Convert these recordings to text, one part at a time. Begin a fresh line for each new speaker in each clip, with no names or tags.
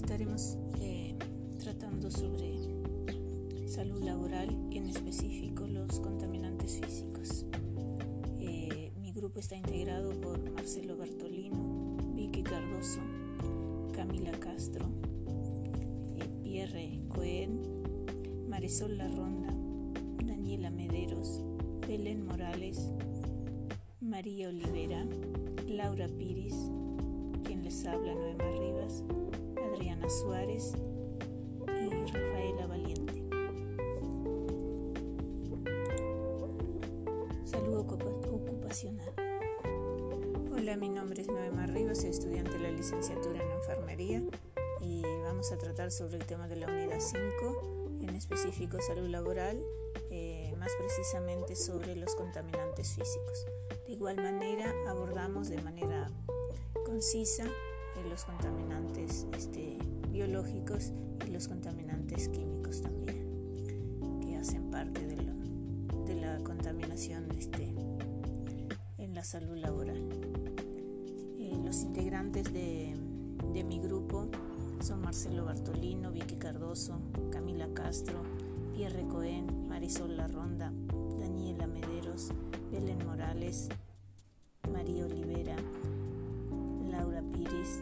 estaremos eh, tratando sobre salud laboral y en específico los contaminantes físicos. Eh, mi grupo está integrado por Marcelo Bartolino, Vicky Cardoso, Camila Castro, eh, Pierre Cohen, Marisol Larronda, Daniela Mederos, Belén Morales, María Olivera, Laura Piris, quien les habla Noema Rivas, Suárez y Rafaela Valiente. Salud ocupacional. Hola, mi nombre es Noema Rivas, soy estudiante de la licenciatura en enfermería y vamos a tratar sobre el tema de la unidad 5, en específico salud laboral, eh, más precisamente sobre los contaminantes físicos. De igual manera, abordamos de manera concisa eh, los contaminantes este, biológicos y los contaminantes químicos también, que hacen parte de, la contaminación este, en la salud laboral. Eh, los integrantes de, mi grupo son Marcelo Bartolino, Vicky Cardoso, Camila Castro, Pierre Cohen, Marisol Larronda, Daniela Mederos, Belén Morales, María Olivera, Laura Piris,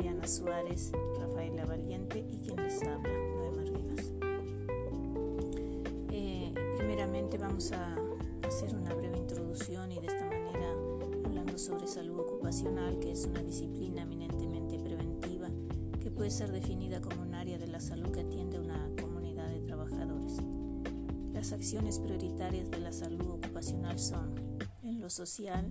Adriana Suárez, Rafaela Valiente y quien les habla, Noema Rivas. Eh, primeramente vamos a hacer una breve introducción y de esta manera hablando sobre salud ocupacional, que es una disciplina eminentemente preventiva que puede ser definida como un área de la salud que atiende a una comunidad de trabajadores. Las acciones prioritarias de la salud ocupacional son, en lo social,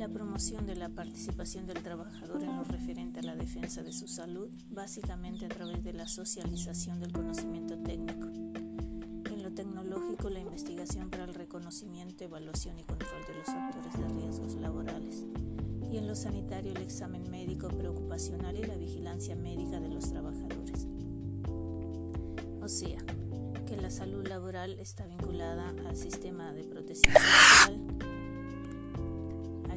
la promoción de la participación del trabajador en lo referente a la defensa de su salud, básicamente a través de la socialización del conocimiento técnico. En lo tecnológico, la investigación para el reconocimiento, evaluación y control de los factores de riesgos laborales. Y en lo sanitario, el examen médico preocupacional y la vigilancia médica de los trabajadores. O sea, que la salud laboral está vinculada al sistema de protección social,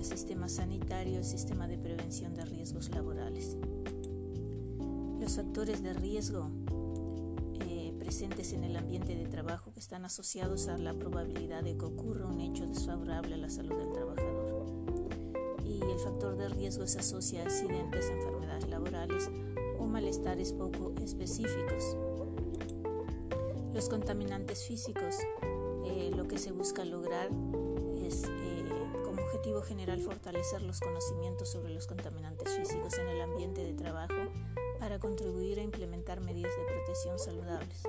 sistema sanitario, el sistema de prevención de riesgos laborales. Los factores de riesgo eh, presentes en el ambiente de trabajo que están asociados a la probabilidad de que ocurra un hecho desfavorable a la salud del trabajador. Y el factor de riesgo se asocia a accidentes, enfermedades laborales o malestares poco específicos. Los contaminantes físicos, eh, lo que se busca lograr es eh, objetivo general fortalecer los conocimientos sobre los contaminantes físicos en el ambiente de trabajo para contribuir a implementar medidas de protección saludables.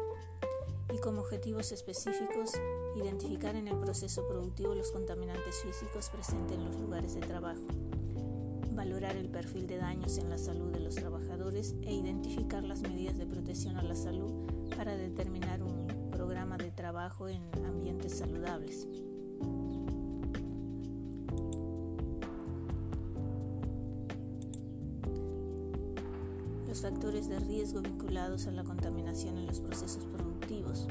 Y como objetivos específicos, identificar en el proceso productivo los contaminantes físicos presentes en los lugares de trabajo, valorar el perfil de daños en la salud de los trabajadores e identificar las medidas de protección a la salud para determinar un programa de trabajo en ambientes saludables. Factores de riesgo vinculados a la contaminación en los procesos productivos.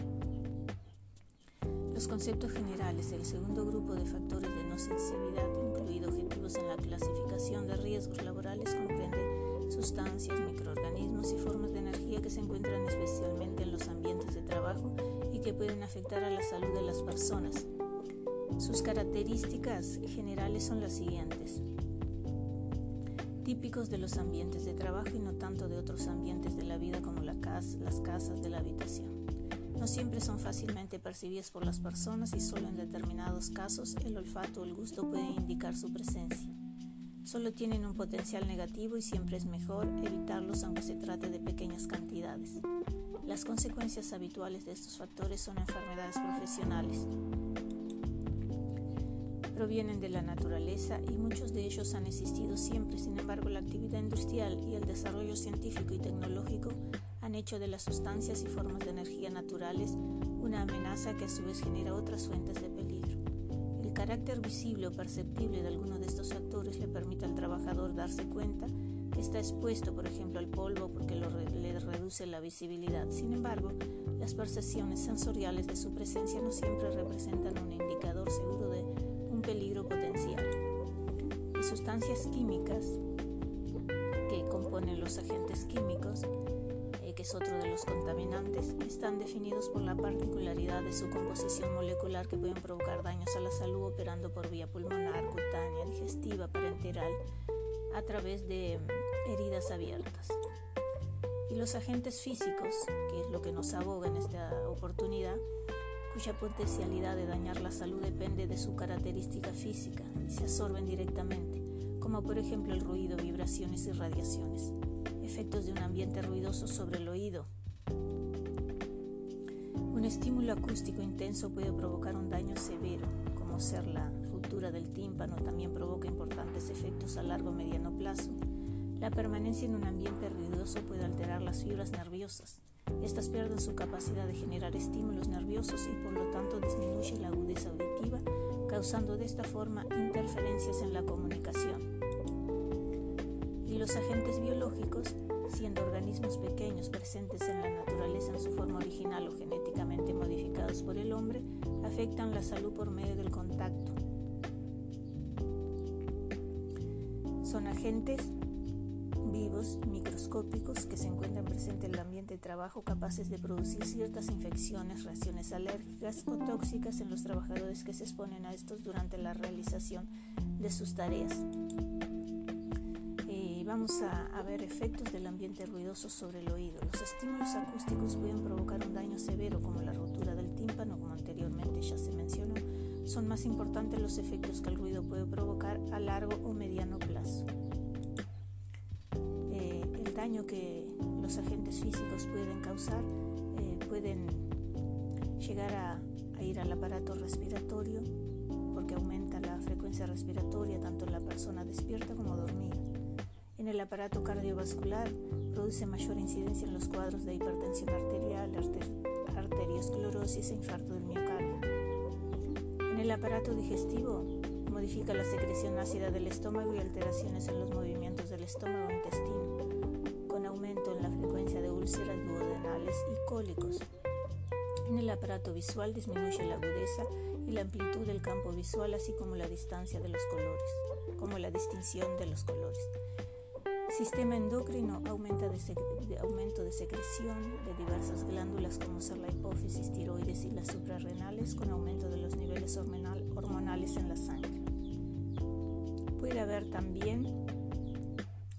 Los conceptos generales del segundo grupo de factores de no sensibilidad, incluidos objetivos en la clasificación de riesgos laborales, comprende sustancias, microorganismos y formas de energía que se encuentran especialmente en los ambientes de trabajo y que pueden afectar a la salud de las personas. Sus características generales son las siguientes típicos de los ambientes de trabajo y no tanto de otros ambientes de la vida como la casa, las casas de la habitación. No siempre son fácilmente percibidas por las personas y solo en determinados casos el olfato o el gusto pueden indicar su presencia. Solo tienen un potencial negativo y siempre es mejor evitarlos aunque se trate de pequeñas cantidades. Las consecuencias habituales de estos factores son enfermedades profesionales, provienen de la naturaleza y muchos de ellos han existido siempre. Sin embargo, la actividad industrial y el desarrollo científico y tecnológico han hecho de las sustancias y formas de energía naturales una amenaza que a su vez genera otras fuentes de peligro. El carácter visible o perceptible de alguno de estos factores le permite al trabajador darse cuenta que está expuesto, por ejemplo, al polvo porque le reduce la visibilidad. Sin embargo, las percepciones sensoriales de su presencia no siempre representan un indicador seguro de peligro potencial. Y sustancias químicas que componen los agentes químicos, eh, que es otro de los contaminantes, están definidos por la particularidad de su composición molecular que pueden provocar daños a la salud operando por vía pulmonar, cutánea, digestiva, parenteral, a través de mm, heridas abiertas. Y los agentes físicos, que es lo que nos aboga en esta oportunidad, cuya potencialidad de dañar la salud depende de su característica física y se absorben directamente, como por ejemplo el ruido, vibraciones y radiaciones, efectos de un ambiente ruidoso sobre el oído. Un estímulo acústico intenso puede provocar un daño severo, como ser la ruptura del tímpano, también provoca importantes efectos a largo o mediano plazo. La permanencia en un ambiente ruidoso puede alterar las fibras nerviosas, estas pierden su capacidad de generar estímulos nerviosos y por lo tanto disminuye la agudeza auditiva, causando de esta forma interferencias en la comunicación. Y los agentes biológicos, siendo organismos pequeños presentes en la naturaleza en su forma original o genéticamente modificados por el hombre, afectan la salud por medio del contacto. Son agentes vivos microscópicos que se encuentran presentes en el ambiente de trabajo capaces de producir ciertas infecciones, reacciones alérgicas o tóxicas en los trabajadores que se exponen a estos durante la realización de sus tareas. Eh, vamos a, a ver efectos del ambiente ruidoso sobre el oído. Los estímulos acústicos pueden provocar un daño severo como la rotura del tímpano, como anteriormente ya se mencionó. Son más importantes los efectos que el ruido puede provocar a largo o mediano plazo daño que los agentes físicos pueden causar eh, pueden llegar a, ir al aparato respiratorio porque aumenta la frecuencia respiratoria tanto en la persona despierta como dormida. En el aparato cardiovascular produce mayor incidencia en los cuadros de hipertensión arterial, arteriosclerosis e infarto del miocardio. En el aparato digestivo modifica la secreción ácida del estómago y alteraciones en los movimientos del estómago e intestino úlceras duodenales y cólicos. En el aparato visual disminuye la agudeza y la amplitud del campo visual, así como la distancia de los colores, como la distinción de los colores. Sistema endocrino aumenta de, aumento de secreción de diversas glándulas como ser la hipófisis, tiroides y las suprarrenales con aumento de los niveles hormonales en la sangre. Puede haber también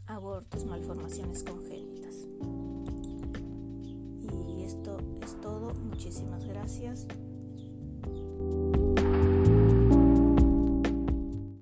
abortos, malformaciones congénitas. Muchísimas gracias.